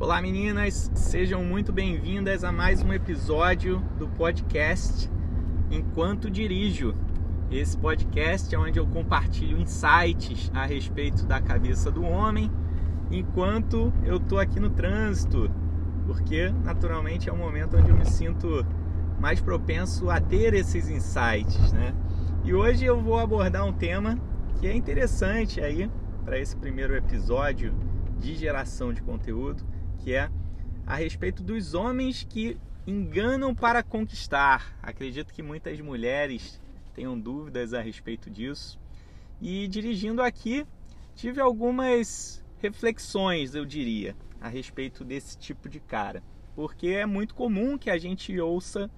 Olá meninas, sejam muito bem-vindas a mais um episódio do podcast Enquanto Dirijo. Esse podcast é onde eu compartilho insights a respeito da cabeça do homem enquanto eu tô aqui no trânsito, porque naturalmente é um momento onde eu me sinto mais propenso a ter esses insights, né? E hoje eu vou abordar um tema que é interessante aí para esse primeiro episódio de geração de conteúdo que é a respeito dos homens que enganam para conquistar. Acredito que muitas mulheres tenham dúvidas a respeito disso. E dirigindo aqui, tive algumas reflexões, eu diria, a respeito desse tipo de cara. Porque é muito comum que a gente ouça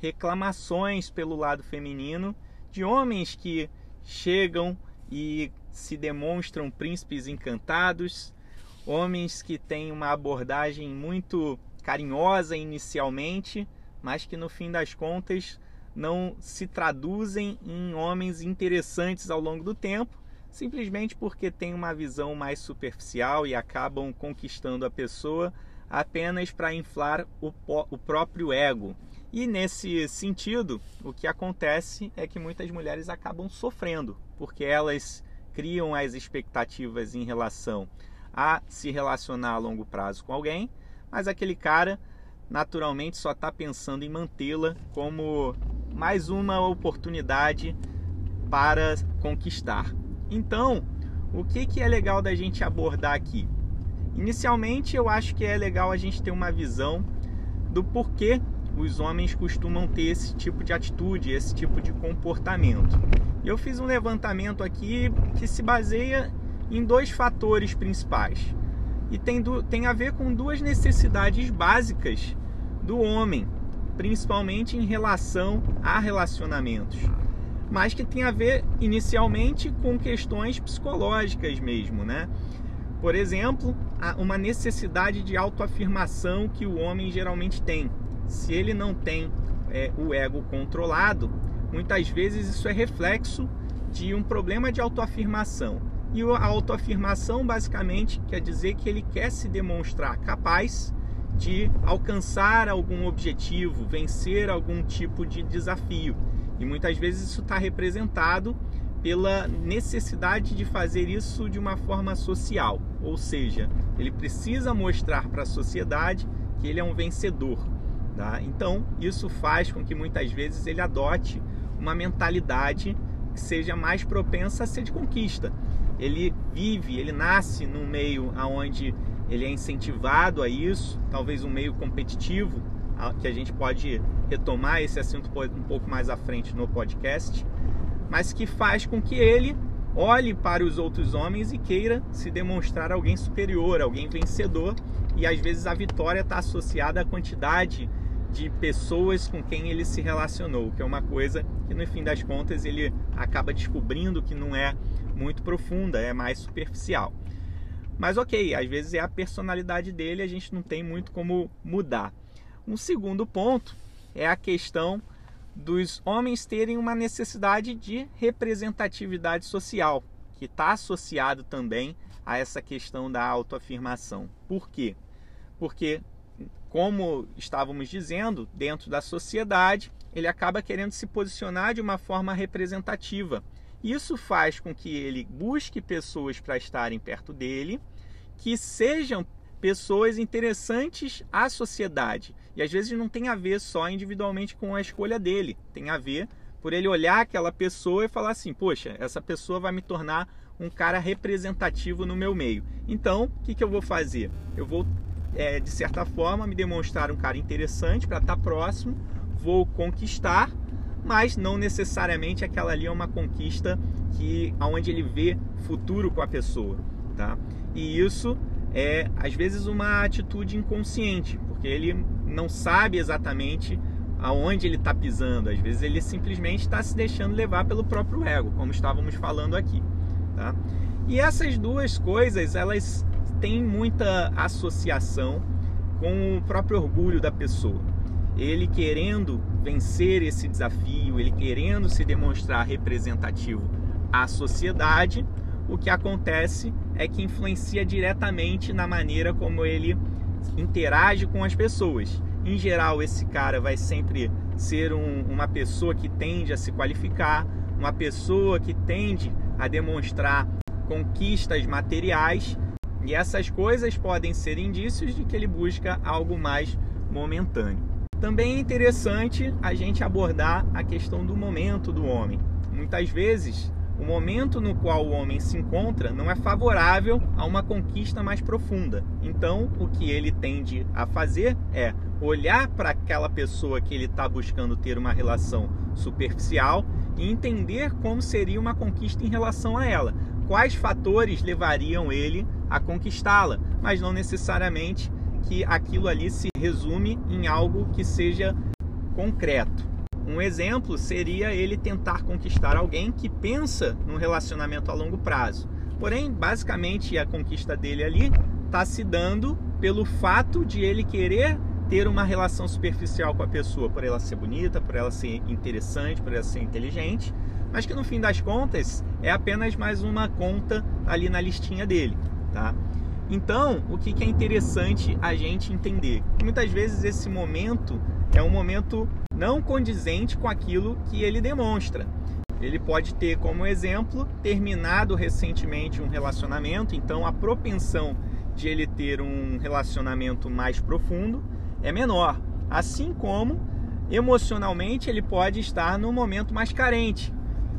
reclamações pelo lado feminino de homens que chegam e se demonstram príncipes encantados, homens que têm uma abordagem muito carinhosa inicialmente, mas que no fim das contas não se traduzem em homens interessantes ao longo do tempo, simplesmente porque têm uma visão mais superficial e acabam conquistando a pessoa apenas para inflar o, o próprio ego. E nesse sentido, o que acontece é que muitas mulheres acabam sofrendo, porque elas criam as expectativas em relação a se relacionar a longo prazo com alguém, mas aquele cara naturalmente só está pensando em mantê-la como mais uma oportunidade para conquistar. Então, o que, que é legal da gente abordar aqui? Inicialmente, eu acho que é legal a gente ter uma visão do porquê os homens costumam ter esse tipo de atitude, esse tipo de comportamento. Eu fiz um levantamento aqui que se baseia em dois fatores principais. E tem, do, tem a ver com duas necessidades básicas do homem, principalmente em relação a relacionamentos, mas que tem a ver inicialmente com questões psicológicas mesmo, né? Por exemplo, uma necessidade de autoafirmação que o homem geralmente tem. Se ele não tem é, o ego controlado, muitas vezes isso é reflexo de um problema de autoafirmação. E a autoafirmação basicamente quer dizer que ele quer se demonstrar capaz de alcançar algum objetivo, vencer algum tipo de desafio. E muitas vezes isso está representado pela necessidade de fazer isso de uma forma social, ou seja, ele precisa mostrar para a sociedade que ele é um vencedor. Tá? Então, isso faz com que muitas vezes ele adote uma mentalidade que seja mais propensa a ser de conquista ele vive, ele nasce num meio onde ele é incentivado a isso, talvez um meio competitivo, que a gente pode retomar esse assunto um pouco mais à frente no podcast, mas que faz com que ele olhe para os outros homens e queira se demonstrar alguém superior, alguém vencedor, e às vezes a vitória está associada à quantidade de pessoas com quem ele se relacionou, que é uma coisa que no fim das contas ele acaba descobrindo que não é muito profunda, é mais superficial. Mas ok, às vezes é a personalidade dele, a gente não tem muito como mudar. Um segundo ponto é a questão dos homens terem uma necessidade de representatividade social, que está associado também a essa questão da autoafirmação. Por quê? Porque, como estávamos dizendo, dentro da sociedade, ele acaba querendo se posicionar de uma forma representativa. Isso faz com que ele busque pessoas para estarem perto dele, que sejam pessoas interessantes à sociedade. E às vezes não tem a ver só individualmente com a escolha dele, tem a ver por ele olhar aquela pessoa e falar assim: poxa, essa pessoa vai me tornar um cara representativo no meu meio. Então, o que, que eu vou fazer? Eu vou, é, de certa forma, me demonstrar um cara interessante para estar tá próximo, vou conquistar mas não necessariamente aquela ali é uma conquista que aonde ele vê futuro com a pessoa, tá? E isso é às vezes uma atitude inconsciente, porque ele não sabe exatamente aonde ele está pisando. Às vezes ele simplesmente está se deixando levar pelo próprio ego, como estávamos falando aqui, tá? E essas duas coisas elas têm muita associação com o próprio orgulho da pessoa ele querendo vencer esse desafio, ele querendo se demonstrar representativo à sociedade, o que acontece é que influencia diretamente na maneira como ele interage com as pessoas. Em geral, esse cara vai sempre ser um, uma pessoa que tende a se qualificar, uma pessoa que tende a demonstrar conquistas materiais, e essas coisas podem ser indícios de que ele busca algo mais momentâneo. Também é interessante a gente abordar a questão do momento do homem. Muitas vezes o momento no qual o homem se encontra não é favorável a uma conquista mais profunda. Então, o que ele tende a fazer é olhar para aquela pessoa que ele está buscando ter uma relação superficial e entender como seria uma conquista em relação a ela. Quais fatores levariam ele a conquistá-la, mas não necessariamente que aquilo ali se resume em algo que seja concreto. Um exemplo seria ele tentar conquistar alguém que pensa num relacionamento a longo prazo. Porém, basicamente, a conquista dele ali está se dando pelo fato de ele querer ter uma relação superficial com a pessoa, por ela ser bonita, por ela ser interessante, por ela ser inteligente, mas que no fim das contas é apenas mais uma conta ali na listinha dele, tá? Então, o que é interessante a gente entender? Muitas vezes esse momento é um momento não condizente com aquilo que ele demonstra. Ele pode ter como exemplo terminado recentemente um relacionamento, então a propensão de ele ter um relacionamento mais profundo é menor. Assim como emocionalmente ele pode estar num momento mais carente,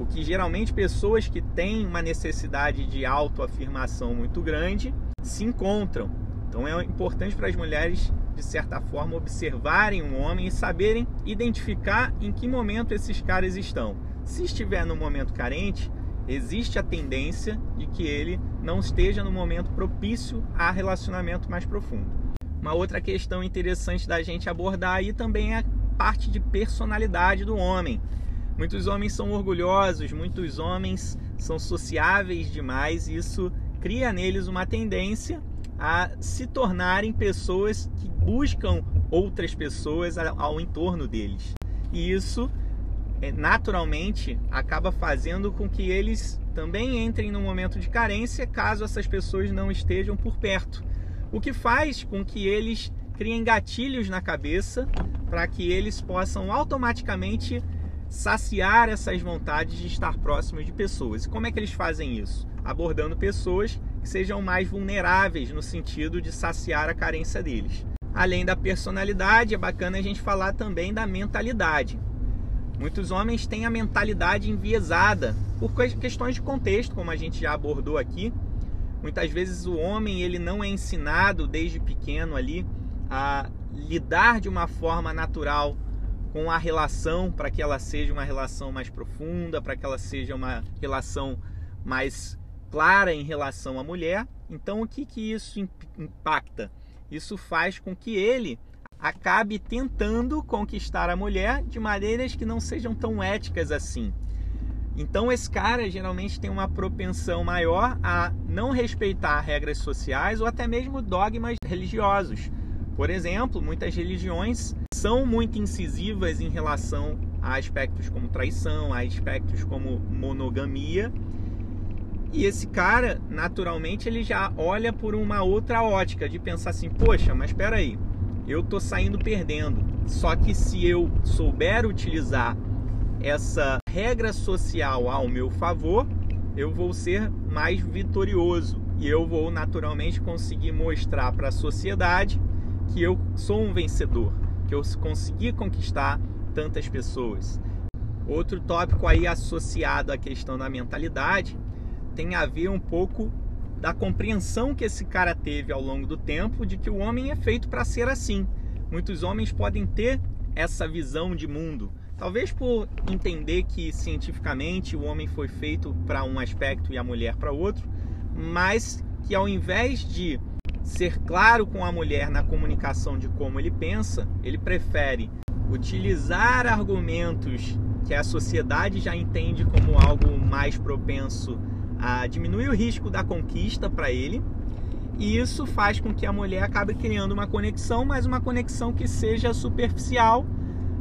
o que geralmente pessoas que têm uma necessidade de autoafirmação muito grande se encontram. Então é importante para as mulheres, de certa forma, observarem um homem e saberem identificar em que momento esses caras estão. Se estiver no momento carente, existe a tendência de que ele não esteja no momento propício a relacionamento mais profundo. Uma outra questão interessante da gente abordar aí também é a parte de personalidade do homem. Muitos homens são orgulhosos, muitos homens são sociáveis demais, e isso cria neles uma tendência a se tornarem pessoas que buscam outras pessoas ao entorno deles. E isso é, naturalmente acaba fazendo com que eles também entrem num momento de carência caso essas pessoas não estejam por perto. O que faz com que eles criem gatilhos na cabeça para que eles possam automaticamente saciar essas vontades de estar próximos de pessoas. E como é que eles fazem isso? Abordando pessoas que sejam mais vulneráveis no sentido de saciar a carência deles. Além da personalidade, é bacana a gente falar também da mentalidade. Muitos homens têm a mentalidade enviesada por questões de contexto, como a gente já abordou aqui. Muitas vezes o homem ele não é ensinado desde pequeno ali a lidar de uma forma natural com a relação para que ela seja uma relação mais profunda, para que ela seja uma relação mais clara em relação à mulher. Então, o que, que isso impacta? Isso faz com que ele acabe tentando conquistar a mulher de maneiras que não sejam tão éticas assim. Então, esse cara geralmente tem uma propensão maior a não respeitar regras sociais ou até mesmo dogmas religiosos. Por exemplo, muitas religiões são muito incisivas em relação a aspectos como traição, a aspectos como monogamia. E esse cara, naturalmente, ele já olha por uma outra ótica de pensar assim: poxa, mas espera aí, eu tô saindo perdendo. Só que se eu souber utilizar essa regra social ao meu favor, eu vou ser mais vitorioso e eu vou naturalmente conseguir mostrar para a sociedade que eu sou um vencedor que eu consegui conquistar tantas pessoas. Outro tópico aí associado à questão da mentalidade tem a ver um pouco da compreensão que esse cara teve ao longo do tempo de que o homem é feito para ser assim. Muitos homens podem ter essa visão de mundo, talvez por entender que cientificamente o homem foi feito para um aspecto e a mulher para outro, mas que ao invés de ser claro com a mulher na comunicação de como ele pensa, ele prefere utilizar argumentos que a sociedade já entende como algo mais propenso a diminuir o risco da conquista para ele. E isso faz com que a mulher acabe criando uma conexão, mas uma conexão que seja superficial.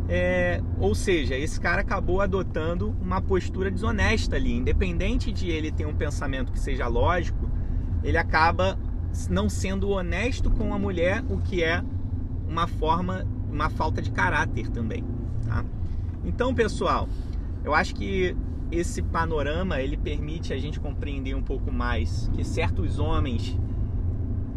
É, ou seja, esse cara acabou adotando uma postura desonesta ali. Independente de ele ter um pensamento que seja lógico, ele acaba não sendo honesto com a mulher, o que é uma forma, uma falta de caráter também, tá? Então, pessoal, eu acho que esse panorama ele permite a gente compreender um pouco mais que certos homens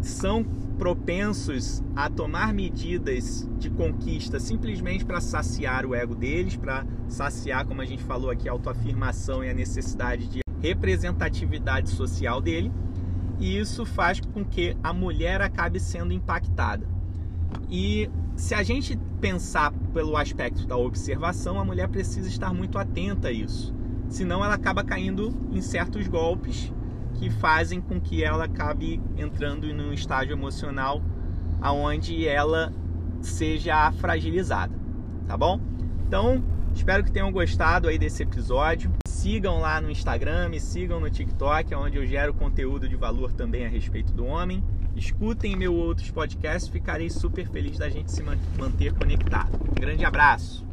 são propensos a tomar medidas de conquista simplesmente para saciar o ego deles, para saciar, como a gente falou aqui, a autoafirmação e a necessidade de representatividade social dele, e isso faz com que a mulher acabe sendo impactada. E se a gente pensar pelo aspecto da observação, a mulher precisa estar muito atenta a isso. Senão ela acaba caindo em certos golpes que fazem com que ela acabe entrando em um estágio emocional aonde ela seja fragilizada, tá bom? Então, espero que tenham gostado aí desse episódio. Sigam lá no Instagram, me sigam no TikTok, onde eu gero conteúdo de valor também a respeito do homem. Escutem meus outros podcasts, ficarei super feliz da gente se manter conectado. Um grande abraço!